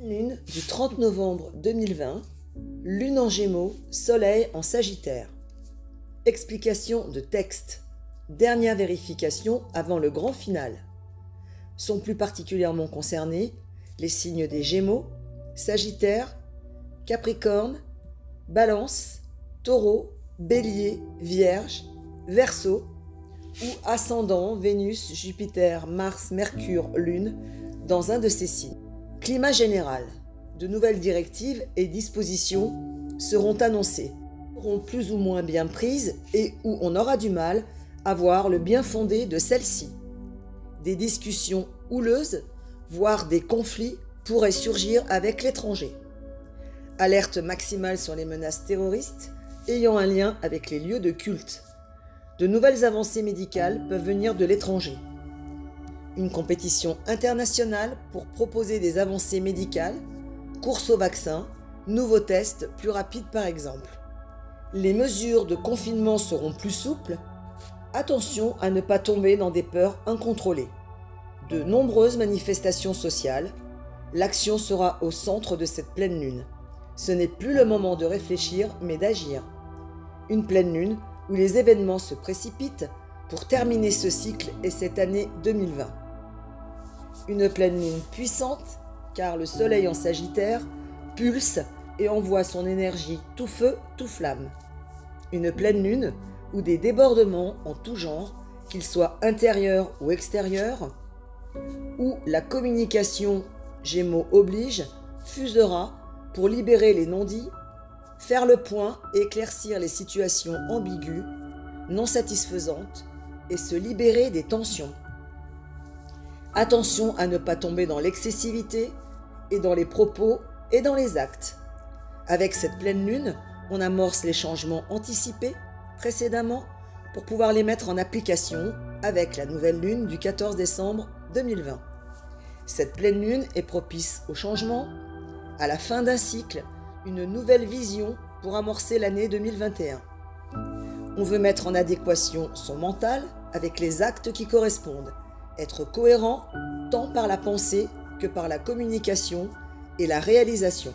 Lune du 30 novembre 2020, Lune en Gémeaux, Soleil en Sagittaire. Explication de texte. Dernière vérification avant le grand final. Sont plus particulièrement concernés les signes des Gémeaux, Sagittaire, Capricorne, Balance, Taureau, Bélier, Vierge, Verseau ou ascendant Vénus, Jupiter, Mars, Mercure, Lune dans un de ces signes. Climat général. De nouvelles directives et dispositions seront annoncées, seront plus ou moins bien prises et où on aura du mal à voir le bien fondé de celles-ci. Des discussions houleuses, voire des conflits pourraient surgir avec l'étranger. Alerte maximale sur les menaces terroristes ayant un lien avec les lieux de culte. De nouvelles avancées médicales peuvent venir de l'étranger. Une compétition internationale pour proposer des avancées médicales, course au vaccin, nouveaux tests plus rapides par exemple. Les mesures de confinement seront plus souples. Attention à ne pas tomber dans des peurs incontrôlées. De nombreuses manifestations sociales. L'action sera au centre de cette pleine lune. Ce n'est plus le moment de réfléchir, mais d'agir. Une pleine lune où les événements se précipitent pour terminer ce cycle et cette année 2020. Une pleine lune puissante, car le soleil en Sagittaire pulse et envoie son énergie tout feu, tout flamme. Une pleine lune où des débordements en tout genre, qu'ils soient intérieurs ou extérieurs, où la communication Gémeaux oblige, fusera pour libérer les non-dits, faire le point et éclaircir les situations ambiguës, non satisfaisantes, et se libérer des tensions. Attention à ne pas tomber dans l'excessivité et dans les propos et dans les actes. Avec cette pleine lune, on amorce les changements anticipés précédemment pour pouvoir les mettre en application avec la nouvelle lune du 14 décembre 2020. Cette pleine lune est propice au changement, à la fin d'un cycle, une nouvelle vision pour amorcer l'année 2021. On veut mettre en adéquation son mental avec les actes qui correspondent, être cohérent tant par la pensée que par la communication et la réalisation.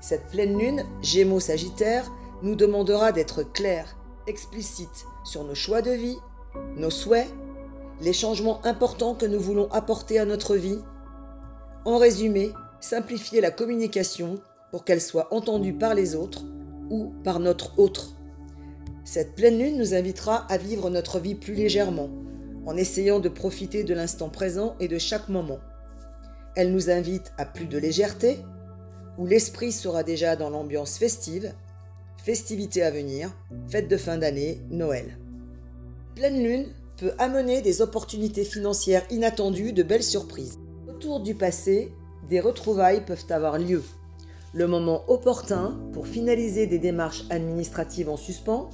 Cette pleine lune, Gémeaux Sagittaire, nous demandera d'être clair, explicite sur nos choix de vie, nos souhaits, les changements importants que nous voulons apporter à notre vie. En résumé, simplifier la communication pour qu'elle soit entendue par les autres ou par notre autre. Cette pleine lune nous invitera à vivre notre vie plus légèrement, en essayant de profiter de l'instant présent et de chaque moment. Elle nous invite à plus de légèreté, où l'esprit sera déjà dans l'ambiance festive, festivités à venir, fête de fin d'année, Noël. Pleine lune peut amener des opportunités financières inattendues, de belles surprises. Autour du passé, des retrouvailles peuvent avoir lieu. Le moment opportun pour finaliser des démarches administratives en suspens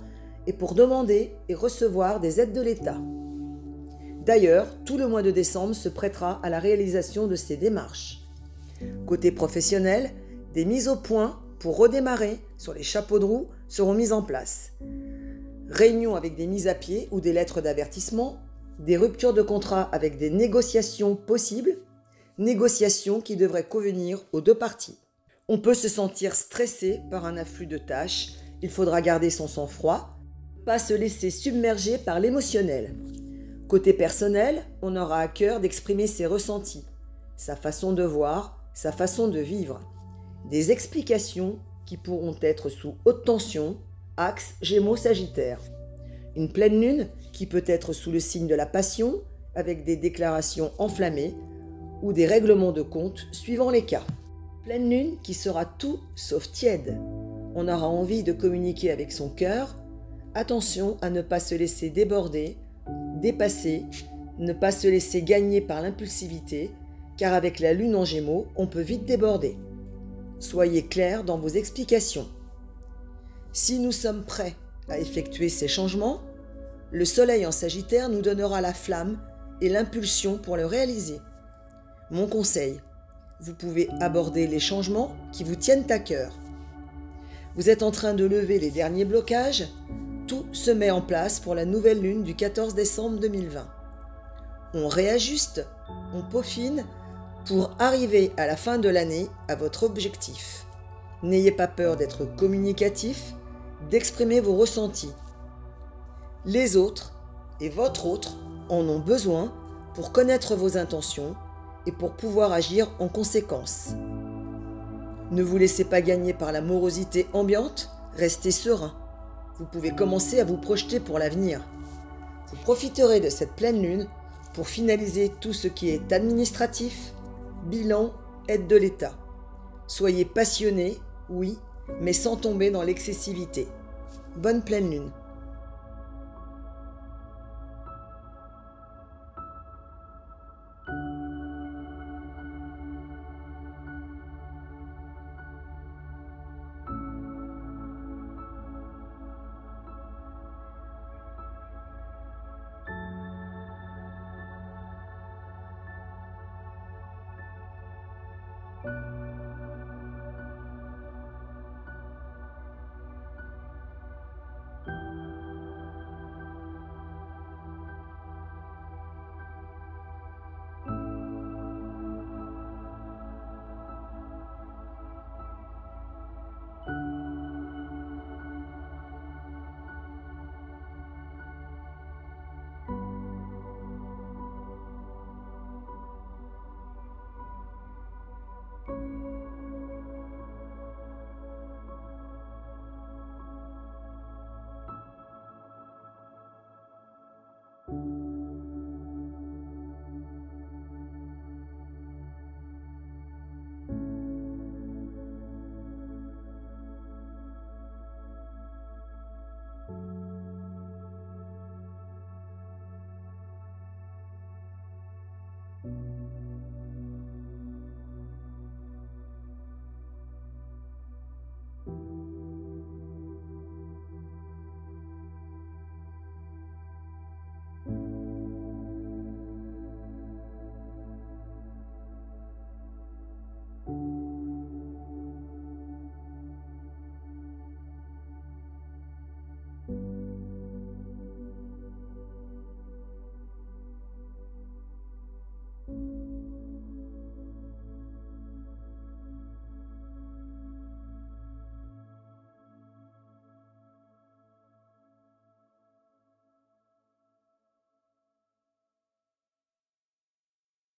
et pour demander et recevoir des aides de l'État. D'ailleurs, tout le mois de décembre se prêtera à la réalisation de ces démarches. Côté professionnel, des mises au point pour redémarrer sur les chapeaux de roue seront mises en place. Réunions avec des mises à pied ou des lettres d'avertissement, des ruptures de contrat avec des négociations possibles, négociations qui devraient convenir aux deux parties. On peut se sentir stressé par un afflux de tâches, il faudra garder son sang-froid pas se laisser submerger par l'émotionnel. Côté personnel, on aura à cœur d'exprimer ses ressentis, sa façon de voir, sa façon de vivre. Des explications qui pourront être sous haute tension, axe Gémeaux-Sagittaire. Une pleine lune qui peut être sous le signe de la passion, avec des déclarations enflammées, ou des règlements de compte suivant les cas. Pleine lune qui sera tout sauf tiède. On aura envie de communiquer avec son cœur, Attention à ne pas se laisser déborder, dépasser, ne pas se laisser gagner par l'impulsivité, car avec la lune en gémeaux, on peut vite déborder. Soyez clair dans vos explications. Si nous sommes prêts à effectuer ces changements, le soleil en Sagittaire nous donnera la flamme et l'impulsion pour le réaliser. Mon conseil, vous pouvez aborder les changements qui vous tiennent à cœur. Vous êtes en train de lever les derniers blocages, tout se met en place pour la nouvelle lune du 14 décembre 2020. On réajuste, on peaufine, pour arriver à la fin de l'année à votre objectif. N'ayez pas peur d'être communicatif, d'exprimer vos ressentis. Les autres, et votre autre, en ont besoin pour connaître vos intentions et pour pouvoir agir en conséquence. Ne vous laissez pas gagner par la morosité ambiante, restez serein. Vous pouvez commencer à vous projeter pour l'avenir. Vous profiterez de cette pleine lune pour finaliser tout ce qui est administratif, bilan, aide de l'État. Soyez passionné, oui, mais sans tomber dans l'excessivité. Bonne pleine lune.